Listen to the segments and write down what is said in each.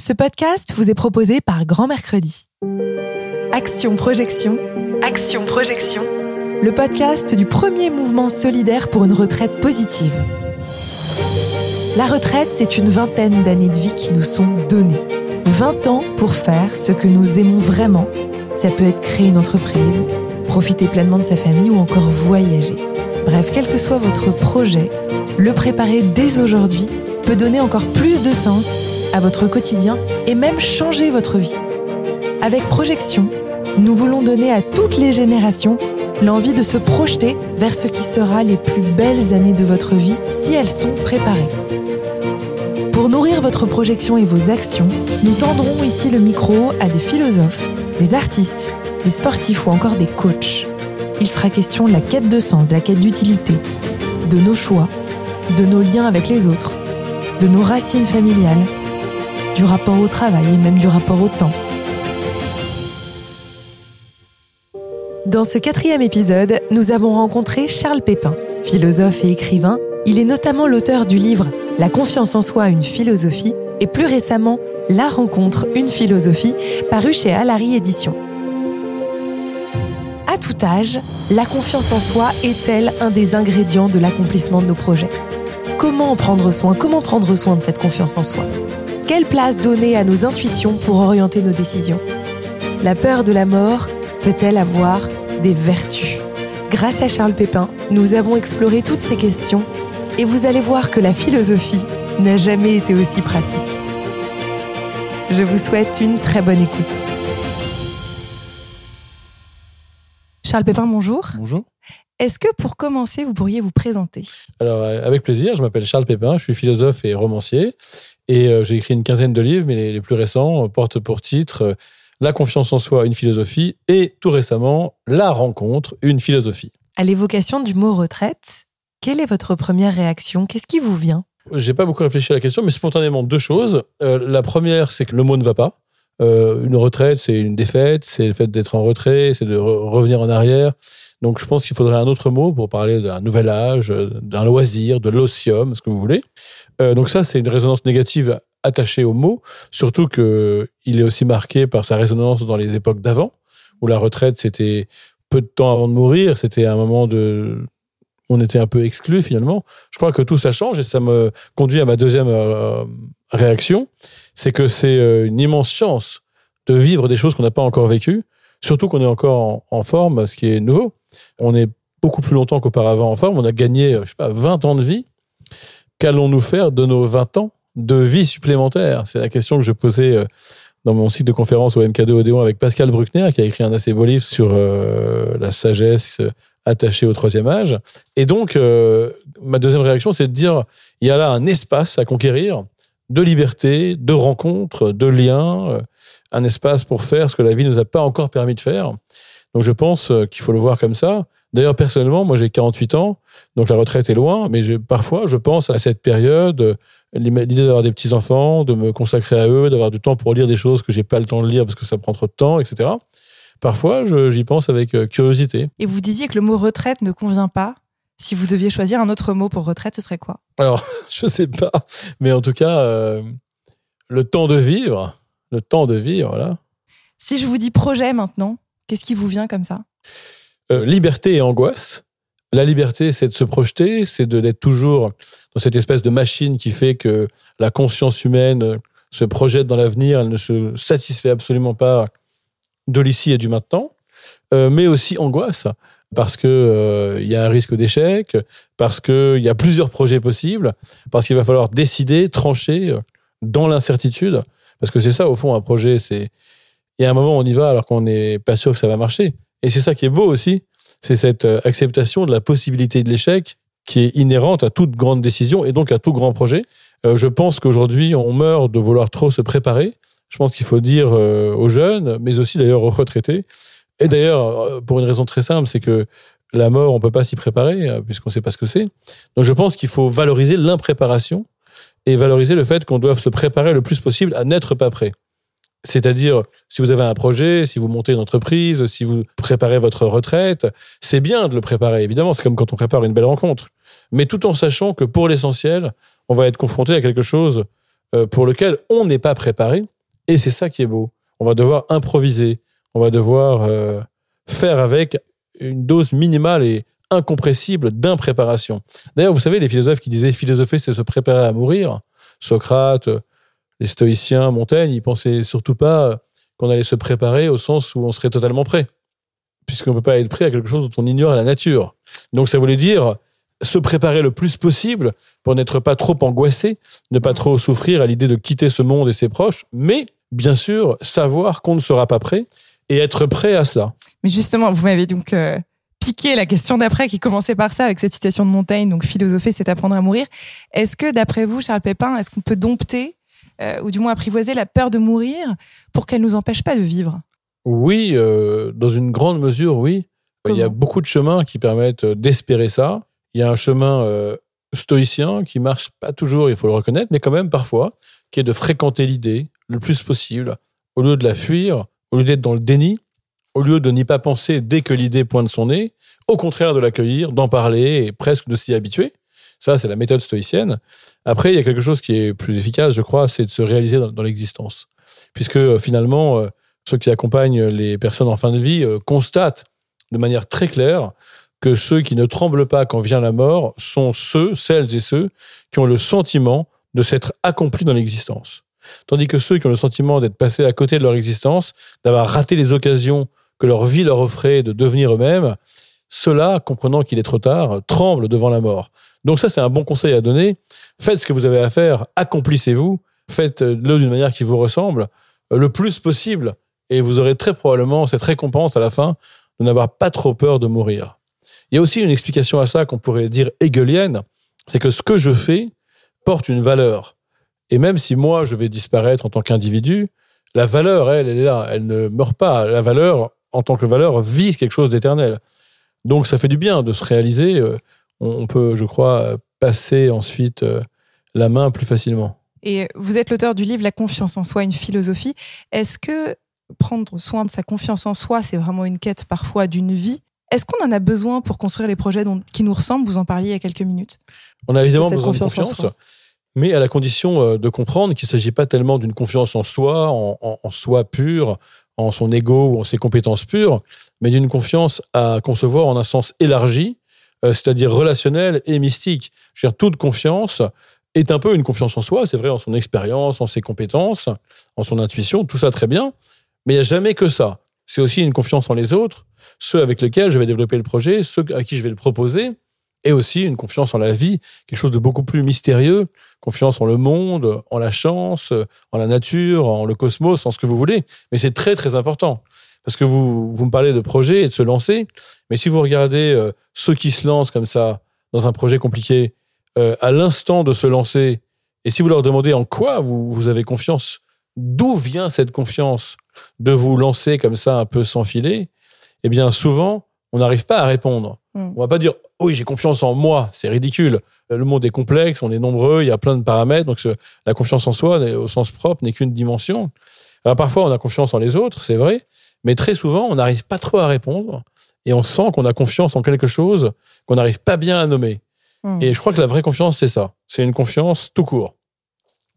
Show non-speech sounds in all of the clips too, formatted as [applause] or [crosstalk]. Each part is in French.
Ce podcast vous est proposé par Grand Mercredi. Action Projection. Action Projection. Le podcast du premier mouvement solidaire pour une retraite positive. La retraite, c'est une vingtaine d'années de vie qui nous sont données. 20 ans pour faire ce que nous aimons vraiment. Ça peut être créer une entreprise, profiter pleinement de sa famille ou encore voyager. Bref, quel que soit votre projet, le préparer dès aujourd'hui peut donner encore plus de sens à votre quotidien et même changer votre vie. Avec Projection, nous voulons donner à toutes les générations l'envie de se projeter vers ce qui sera les plus belles années de votre vie si elles sont préparées. Pour nourrir votre projection et vos actions, nous tendrons ici le micro à des philosophes, des artistes, des sportifs ou encore des coachs. Il sera question de la quête de sens, de la quête d'utilité, de nos choix, de nos liens avec les autres, de nos racines familiales, du rapport au travail et même du rapport au temps. Dans ce quatrième épisode, nous avons rencontré Charles Pépin. Philosophe et écrivain, il est notamment l'auteur du livre La confiance en soi, une philosophie et plus récemment La rencontre, une philosophie, paru chez Alary Éditions. À tout âge, la confiance en soi est-elle un des ingrédients de l'accomplissement de nos projets? Comment en prendre soin Comment prendre soin de cette confiance en soi? Quelle place donner à nos intuitions pour orienter nos décisions? La peur de la mort peut-elle avoir des vertus? Grâce à Charles Pépin, nous avons exploré toutes ces questions et vous allez voir que la philosophie n'a jamais été aussi pratique. Je vous souhaite une très bonne écoute. Charles Pépin, bonjour. Bonjour. Est-ce que pour commencer, vous pourriez vous présenter? Alors, euh, avec plaisir, je m'appelle Charles Pépin, je suis philosophe et romancier, et euh, j'ai écrit une quinzaine de livres, mais les, les plus récents euh, portent pour titre La confiance en soi, une philosophie, et tout récemment, La rencontre, une philosophie. À l'évocation du mot retraite, quelle est votre première réaction? Qu'est-ce qui vous vient? J'ai pas beaucoup réfléchi à la question, mais spontanément, deux choses. Euh, la première, c'est que le mot ne va pas. Euh, une retraite, c'est une défaite, c'est le fait d'être en retrait, c'est de re- revenir en arrière. Donc, je pense qu'il faudrait un autre mot pour parler d'un nouvel âge, d'un loisir, de l'osium, ce que vous voulez. Euh, donc ça, c'est une résonance négative attachée au mot, surtout que il est aussi marqué par sa résonance dans les époques d'avant, où la retraite, c'était peu de temps avant de mourir, c'était un moment de... On était un peu exclu finalement. Je crois que tout ça change et ça me conduit à ma deuxième euh, réaction, c'est que c'est euh, une immense chance de vivre des choses qu'on n'a pas encore vécues, surtout qu'on est encore en, forme, ce qui est nouveau. On est beaucoup plus longtemps qu'auparavant en forme, on a gagné, euh, je sais pas, 20 ans de vie. Qu'allons-nous faire de nos 20 ans de vie supplémentaire? C'est la question que je posais euh, dans mon cycle de conférence au MK2 Odéon avec Pascal Bruckner, qui a écrit un assez beau livre sur euh, la sagesse attachée au troisième âge. Et donc, ma deuxième réaction, c'est de dire, il y a là un espace à conquérir de liberté, de rencontres, de liens, un espace pour faire ce que la vie nous a pas encore permis de faire. Donc je pense euh, qu'il faut le voir comme ça. D'ailleurs, personnellement, moi j'ai 48 ans, donc la retraite est loin, mais je, parfois je pense à cette période, euh, l'idée d'avoir des petits-enfants, de me consacrer à eux, d'avoir du temps pour lire des choses que j'ai pas le temps de lire parce que ça prend trop de temps, etc. Parfois, j'y pense avec euh, curiosité. Et vous disiez que le mot retraite ne convient pas. Si vous deviez choisir un autre mot pour retraite, ce serait quoi? Alors, [laughs] je sais pas, mais en tout cas, euh, le temps de vivre, le temps de vivre, voilà. Si je vous dis projet maintenant, qu'est-ce qui vous vient comme ça? Euh, liberté et angoisse. La liberté, c'est de se projeter, c'est de d'être toujours dans cette espèce de machine qui fait que la conscience humaine euh, se projette dans l'avenir, elle ne se satisfait absolument pas de l'ici et du maintenant, Euh, mais aussi angoisse parce que euh, il y a un risque d'échec, parce que il y a plusieurs projets possibles, parce qu'il va falloir décider, trancher euh, dans l'incertitude, parce que c'est ça au fond un projet, c'est il y a un moment on y va alors qu'on n'est pas sûr que ça va marcher. Et c'est ça qui est beau aussi, c'est cette euh, acceptation de la possibilité de l'échec qui est inhérente à toute grande décision et donc à tout grand projet. Euh, je pense qu'aujourd'hui, on meurt de vouloir trop se préparer. Je pense qu'il faut dire euh, aux jeunes, mais aussi d'ailleurs aux retraités. Et d'ailleurs, pour une raison très simple, c'est que la mort, on peut pas s'y préparer puisqu'on sait pas ce que c'est. Donc je pense qu'il faut valoriser l'impréparation et valoriser le fait qu'on doit se préparer le plus possible à n'être pas prêt. C'est-à-dire, si vous avez un projet, si vous montez une entreprise, si vous préparez votre retraite, c'est bien de le préparer, évidemment. C'est comme quand on prépare une belle rencontre. Mais tout en sachant que pour l'essentiel, on va être confronté à quelque chose euh, pour lequel on n'est pas préparé. Et c'est ça qui est beau. On va devoir improviser, on va devoir euh, faire avec une dose minimale et incompressible d'impréparation. D'ailleurs, vous savez, les philosophes qui disaient philosopher, c'est se préparer à mourir. Socrate, les stoïciens, Montaigne, ils pensaient surtout pas qu'on allait se préparer au sens où on serait totalement prêt. Puisqu'on peut pas être prêt à quelque chose dont on ignore la nature. Donc ça voulait dire se préparer le plus possible pour n'être pas trop angoissé, ne pas trop souffrir à l'idée de quitter ce monde et ses proches, mais bien sûr savoir qu'on ne sera pas prêt et être prêt à cela. Mais justement, vous m'avez donc euh, piqué la question d'après qui commençait par ça avec cette citation de Montaigne, donc philosopher c'est apprendre à mourir. Est-ce que d'après vous, Charles Pépin, est-ce qu'on peut dompter euh, ou du moins apprivoiser la peur de mourir pour qu'elle nous empêche pas de vivre? Oui, euh, dans une grande mesure, oui. Il y a beaucoup de chemins qui permettent d'espérer ça. Il y a un chemin euh, stoïcien qui marche pas toujours, il faut le reconnaître, mais quand même parfois, qui est de fréquenter l'idée le plus possible, au lieu de la fuir, au lieu d'être dans le déni, au lieu de n'y pas penser dès que l'idée pointe son nez, au contraire de l'accueillir, d'en parler et presque de s'y habituer. Ça, c'est la méthode stoïcienne. Après, il y a quelque chose qui est plus efficace, je crois, c'est de se réaliser dans, l'existence. Puisque euh, finalement, euh, ceux qui accompagnent les personnes en fin de vie constatent de manière très claire que ceux qui ne tremblent pas quand vient la mort sont ceux, celles et ceux qui ont le sentiment de s'être accomplis dans l'existence. Tandis que ceux qui ont le sentiment d'être passés à côté de leur existence, d'avoir raté les occasions que leur vie leur offrait de devenir eux-mêmes, ceux-là, comprenant qu'il est trop tard, tremblent devant la mort. Donc ça, c'est un bon conseil à donner. Faites ce que vous avez à faire, accomplissez-vous, faites-le d'une manière qui vous ressemble, le plus possible, et vous aurez très probablement cette récompense à la fin de n'avoir pas trop peur de mourir. Il y a aussi une explication à ça qu'on pourrait dire hegelienne, c'est que ce que je fais porte une valeur. Et même si moi, je vais disparaître en tant qu'individu, la valeur, elle, elle est là, elle ne meurt pas. La valeur, en tant que valeur, vise quelque chose d'éternel. Donc ça fait du bien de se réaliser. Euh, on peut, je crois, passer ensuite euh, la main plus facilement. Et vous êtes l'auteur du livre La confiance en soi, une philosophie. Est-ce que prendre soin de sa confiance en soi, c'est vraiment une quête parfois d'une vie? Est-ce qu'on en a besoin pour construire les projets qui nous ressemblent? Vous en parliez il y a quelques minutes. On a évidemment besoin de confiance, mais à la condition euh, de comprendre qu'il ne s'agit pas tellement d'une confiance en soi, en, soi pur, en son ego ou en ses compétences pures, mais d'une confiance à concevoir en un sens élargi, euh, c'est-à-dire relationnel et mystique. Je veux dire, toute confiance est un peu une confiance en soi, c'est vrai, en son expérience, en ses compétences, en son intuition, tout ça très bien, mais il n'y a jamais que ça. C'est aussi une confiance en les autres, ceux avec lesquels je vais développer le projet, ceux à qui je vais le proposer, et aussi une confiance en la vie, quelque chose de beaucoup plus mystérieux, confiance en le monde, en la chance, en la nature, en le cosmos, en ce que vous voulez. Mais c'est très très important. Parce que vous, vous me parlez de projet et de se lancer, mais si vous regardez euh, ceux qui se lancent comme ça dans un projet compliqué, euh, à l'instant de se lancer, et si vous leur demandez en quoi vous, vous avez confiance, d'où vient cette confiance de vous lancer comme ça un peu sans filet, eh bien souvent, on n'arrive pas à répondre. Hmm. On va pas dire oui, j'ai confiance en moi, c'est ridicule. Le monde est complexe, on est nombreux, il y a plein de paramètres, donc la confiance en soi, au sens propre, n'est qu'une dimension. Alors parfois, on a confiance en les autres, c'est vrai, mais très souvent, on n'arrive pas trop à répondre et on sent qu'on a confiance en quelque chose qu'on n'arrive pas bien à nommer. Hmm. Et je crois que la vraie confiance, c'est ça. C'est une confiance tout court.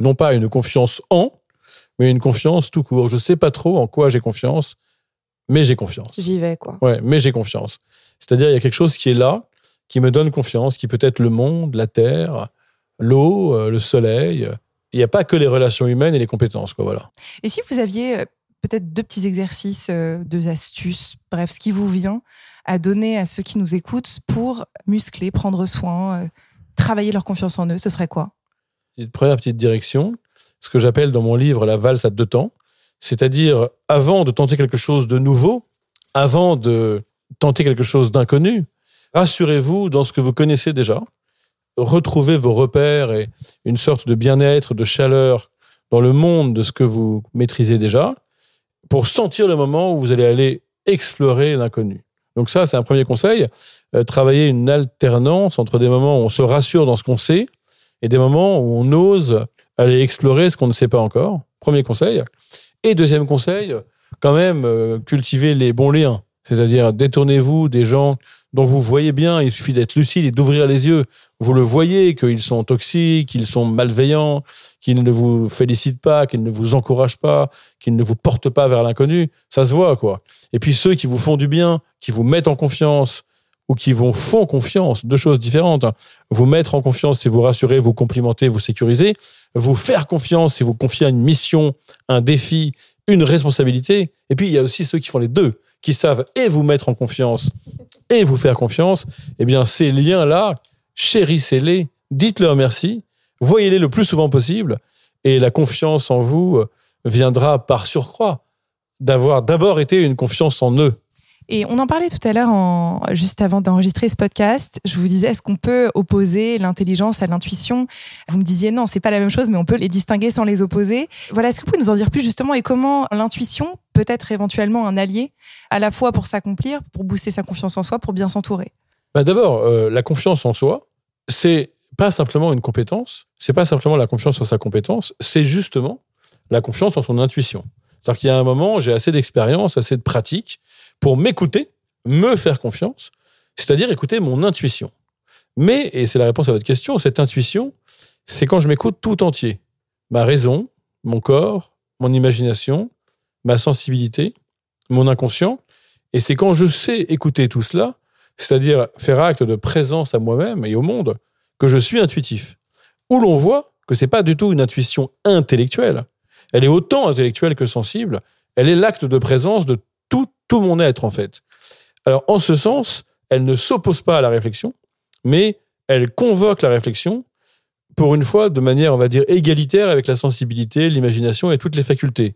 Non pas une confiance en, mais une confiance tout court. Je sais pas trop en quoi j'ai confiance, mais j'ai confiance. J'y vais, quoi. Ouais, mais j'ai confiance. C'est-à-dire, il y a quelque chose qui est là, qui me donne confiance, qui peut être le monde, la terre, l'eau, euh, le soleil. Il n'y a pas que les relations humaines et les compétences, quoi, voilà. Et si vous aviez euh, peut-être deux petits exercices, euh, deux astuces, bref, ce qui vous vient à donner à ceux qui nous écoutent pour muscler, prendre soin, travailler leur confiance en eux, ce serait quoi? Première petite direction, ce que j'appelle dans mon livre la valse à deux temps. C'est-à-dire, avant de tenter quelque chose de nouveau, avant de tenter quelque chose d'inconnu, rassurez-vous dans ce que vous connaissez déjà, retrouvez vos repères et une sorte de bien-être, de chaleur dans le monde de ce que vous maîtrisez déjà, pour sentir le moment où vous allez aller explorer l'inconnu. Donc ça, c'est un premier conseil. Euh, travailler une alternance entre des moments où on se rassure dans ce qu'on sait et des moments où on ose aller explorer ce qu'on ne sait pas encore. Premier conseil. Et deuxième conseil, quand même, euh, cultiver les bons liens. C'est-à-dire, détournez-vous des gens dont vous voyez bien, il suffit d'être lucide et d'ouvrir les yeux. Vous le voyez qu'ils sont toxiques, qu'ils sont malveillants, qu'ils ne vous félicitent pas, qu'ils ne vous encouragent pas, qu'ils ne vous portent pas vers l'inconnu. Ça se voit, quoi. Et puis ceux qui vous font du bien, qui vous mettent en confiance, ou qui vous font confiance, deux choses différentes. Hein. Vous mettre en confiance, c'est vous rassurer, vous complimenter, vous sécuriser. Vous faire confiance, c'est vous confier une mission, un défi, une responsabilité. Et puis, il y a aussi ceux qui font les deux, qui savent et vous mettre en confiance et vous faire confiance. Eh bien, ces liens-là, chérissez-les, dites-leur merci, voyez-les le plus souvent possible, et la confiance en vous viendra par surcroît d'avoir d'abord été une confiance en eux. Et on en parlait tout à l'heure, juste avant d'enregistrer ce podcast. Je vous disais, est-ce qu'on peut opposer l'intelligence à l'intuition? Vous me disiez non, c'est pas la même chose, mais on peut les distinguer sans les opposer. Voilà, est-ce que vous pouvez nous en dire plus justement et comment l'intuition peut être éventuellement un allié, à la fois pour s'accomplir, pour booster sa confiance en soi, pour bien s'entourer? Bah D'abord, euh, la confiance en soi, c'est pas simplement une compétence, c'est pas simplement la confiance en sa compétence, c'est justement la confiance en son intuition. C'est-à-dire qu'il y a un moment, j'ai assez d'expérience, assez de pratique pour m'écouter, me faire confiance, c'est-à-dire écouter mon intuition. Mais, et c'est la réponse à votre question, cette intuition, c'est quand je m'écoute tout entier. Ma raison, mon corps, mon imagination, ma sensibilité, mon inconscient. Et c'est quand je sais écouter tout cela, c'est-à-dire faire acte de présence à moi-même et au monde, que je suis intuitif. Où l'on voit que c'est pas du tout une intuition intellectuelle. Elle est autant intellectuelle que sensible. Elle est l'acte de présence de tout, mon être, en fait. Alors, en ce sens, elle ne s'oppose pas à la réflexion, mais elle convoque la réflexion, pour une fois, de manière, on va dire, égalitaire avec la sensibilité, l'imagination et toutes les facultés.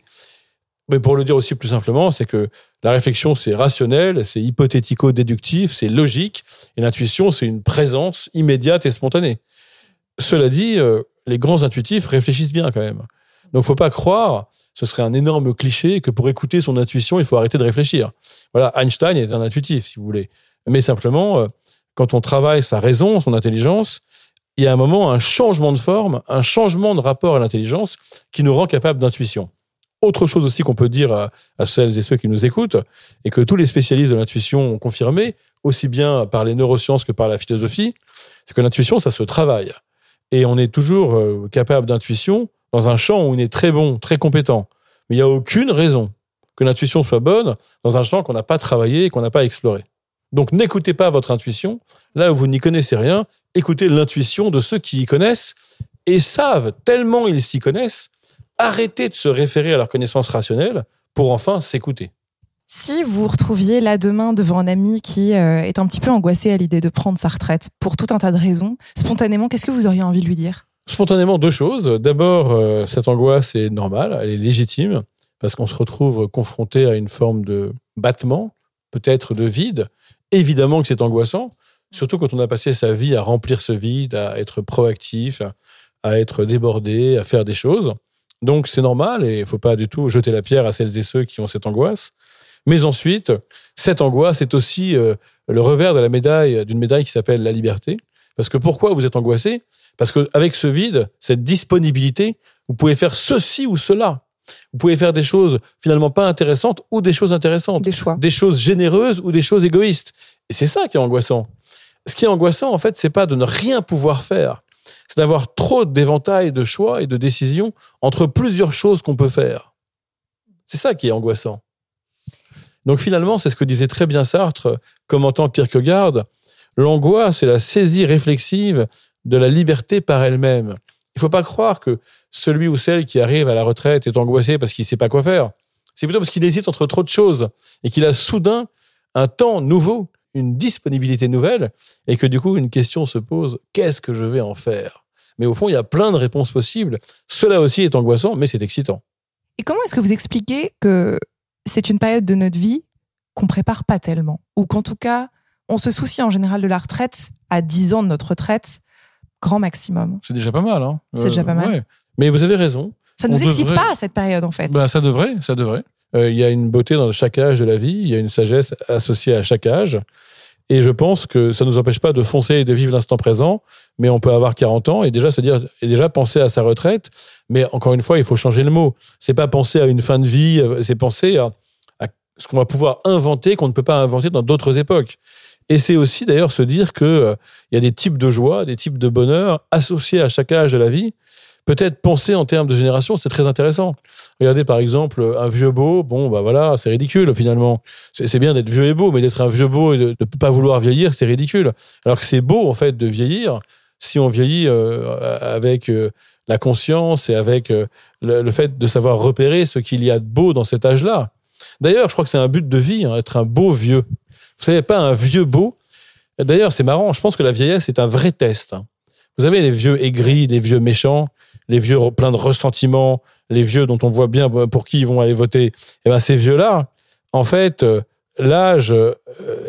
Mais pour le dire aussi plus simplement, c'est que la réflexion, c'est rationnel, c'est hypothético-déductif, c'est logique, et l'intuition, c'est une présence immédiate et spontanée. Cela dit, euh, les grands intuitifs réfléchissent bien quand même. Donc, faut pas croire, ce serait un énorme cliché, que pour écouter son intuition, il faut arrêter de réfléchir. Voilà, Einstein est un intuitif, si vous voulez. Mais simplement, euh, quand on travaille sa raison, son intelligence, il y a un moment un changement de forme, un changement de rapport à l'intelligence qui nous rend capable d'intuition. Autre chose aussi qu'on peut dire à, à, celles et ceux qui nous écoutent, et que tous les spécialistes de l'intuition ont confirmé, aussi bien par les neurosciences que par la philosophie, c'est que l'intuition, ça se travaille. Et on est toujours euh, capable d'intuition dans un champ où on est très bon, très compétent. Mais il n'y a aucune raison que l'intuition soit bonne dans un champ qu'on n'a pas travaillé et qu'on n'a pas exploré. Donc n'écoutez pas votre intuition. Là où vous n'y connaissez rien, écoutez l'intuition de ceux qui y connaissent et savent tellement ils s'y connaissent. Arrêtez de se référer à leur connaissance rationnelle pour enfin s'écouter. Si vous vous retrouviez là demain devant un ami qui euh, est un petit peu angoissé à l'idée de prendre sa retraite pour tout un tas de raisons, spontanément, qu'est-ce que vous auriez envie de lui dire? Spontanément, deux choses. D'abord, euh, cette angoisse est normale, elle est légitime, parce qu'on se retrouve confronté à une forme de battement, peut-être de vide. Évidemment que c'est angoissant, surtout quand on a passé sa vie à remplir ce vide, à être proactif, à être débordé, à faire des choses. Donc c'est normal et il ne faut pas du tout jeter la pierre à celles et ceux qui ont cette angoisse. Mais ensuite, cette angoisse est aussi euh, le revers de la médaille d'une médaille qui s'appelle la liberté. Parce que pourquoi vous êtes angoissé? Parce qu'avec ce vide, cette disponibilité, vous pouvez faire ceci ou cela. Vous pouvez faire des choses finalement pas intéressantes ou des choses intéressantes. Des choix. Des choses généreuses ou des choses égoïstes. Et c'est ça qui est angoissant. Ce qui est angoissant, en fait, c'est pas de ne rien pouvoir faire. C'est d'avoir trop d'éventails de choix et de décisions entre plusieurs choses qu'on peut faire. C'est ça qui est angoissant. Donc finalement, c'est ce que disait très bien Sartre, commentant Kierkegaard. L'angoisse, c'est la saisie réflexive de la liberté par elle-même. Il faut pas croire que celui ou celle qui arrive à la retraite est angoissé parce qu'il sait pas quoi faire. C'est plutôt parce qu'il hésite entre trop de choses et qu'il a soudain un temps nouveau, une disponibilité nouvelle et que du coup une question se pose, qu'est-ce que je vais en faire? Mais au fond, il y a plein de réponses possibles. Cela aussi est angoissant, mais c'est excitant. Et comment est-ce que vous expliquez que c'est une période de notre vie qu'on prépare pas tellement? Ou qu'en tout cas, on se soucie en général de la retraite à 10 ans de notre retraite grand maximum. C'est déjà pas mal. Hein. C'est déjà pas mal. Mais vous avez raison. Ça ne nous excite pas à cette période en fait. Ben, ça devrait, ça devrait. Euh, il y a une beauté dans chaque âge de la vie, il y a une sagesse associée à chaque âge. Et je pense que ça ne nous empêche pas de foncer et de vivre l'instant présent, mais on peut avoir 40 ans et déjà se dire, et déjà penser à sa retraite. Mais encore une fois, il faut changer le mot. C'est pas penser à une fin de vie, c'est penser à, ce qu'on va pouvoir inventer qu'on ne peut pas inventer dans d'autres époques. Et c'est aussi d'ailleurs se dire que euh, il y a des types de joie, des types de bonheur associés à chaque âge de la vie. Peut-être penser en termes de génération, c'est très intéressant. Regardez par exemple un vieux beau, bon bah voilà, c'est ridicule finalement. C'est bien d'être vieux et beau, mais d'être un vieux beau et de ne pas vouloir vieillir, c'est ridicule. Alors que c'est beau en fait de vieillir si on vieillit euh, avec euh, la conscience et avec le, le, fait de savoir repérer ce qu'il y a de beau dans cet âge-là. D'ailleurs, je crois que c'est un but de vie, hein, être un beau vieux. Vous savez pas un vieux beau. D'ailleurs, c'est marrant. Je pense que la vieillesse est un vrai test. Vous avez les vieux aigris, les vieux méchants, les vieux pleins de ressentiments, les vieux dont on voit bien pour qui ils vont aller voter. Et eh ben ces vieux-là, en fait, euh, l'âge euh,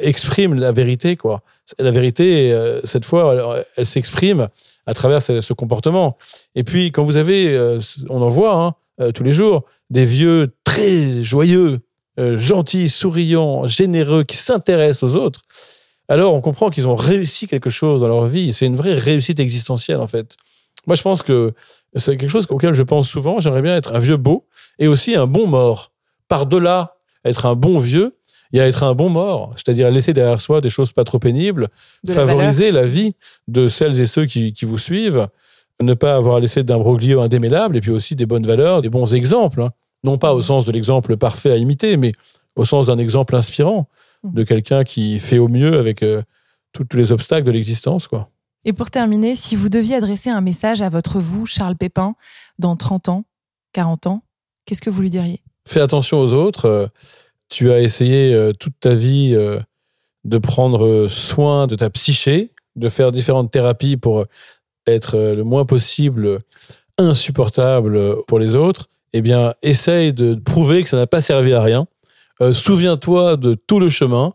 exprime la vérité, quoi. La vérité, euh, cette fois, elle, s'exprime à travers ce, comportement. Et puis, quand vous avez, on en voit hein, tous les jours, des vieux très joyeux, euh, gentils, souriants, généreux, qui s'intéressent aux autres, alors on comprend qu'ils ont réussi quelque chose dans leur vie. C'est une vraie réussite existentielle, en fait. Moi, je pense que c'est quelque chose auquel je pense souvent. J'aimerais bien être un vieux beau et aussi un bon mort. Par-delà être un bon vieux, il y a être un bon mort, c'est-à-dire laisser derrière soi des choses pas trop pénibles, favoriser la, vie de celles et ceux qui, qui vous suivent, ne pas avoir laissé d'imbroglio indémêlable et puis aussi des bonnes valeurs, des bons exemples. Non pas au sens de l'exemple parfait à imiter, mais au sens d'un exemple inspirant de quelqu'un qui fait au mieux avec euh, tous les obstacles de l'existence, quoi. Et pour terminer, si vous deviez adresser un message à votre vous, Charles Pépin, dans 30 ans, 40 ans, qu'est-ce que vous lui diriez? Fais attention aux autres. Euh, tu as essayé euh, toute ta vie de prendre soin de ta psyché, de faire différentes thérapies pour être le moins possible insupportable pour les autres eh bien, essaye de prouver que ça n'a pas servi à rien. Euh, souviens-toi de tout le chemin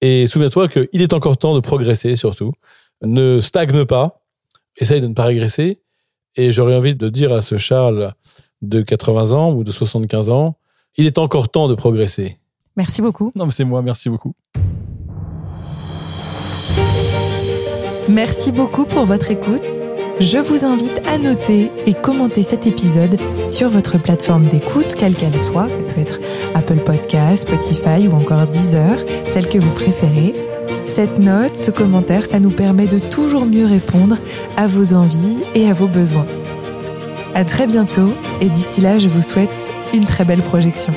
et souviens-toi qu'il est encore temps de progresser surtout. Ne stagne pas, essaye de ne pas régresser. Et j'aurais envie de dire à ce Charles de 80 ans ou de 75 ans, il est encore temps de progresser. Merci beaucoup. Non, mais c'est moi, merci beaucoup. Merci beaucoup pour votre écoute je vous invite à noter et commenter cet épisode sur votre plateforme d'écoute, quelle qu'elle soit. Ça peut être Apple Podcast, Spotify ou encore Deezer, celle que vous préférez. Cette note, ce commentaire, ça nous permet de toujours mieux répondre à vos envies et à vos besoins. À très bientôt et d'ici là, je vous souhaite une très belle projection.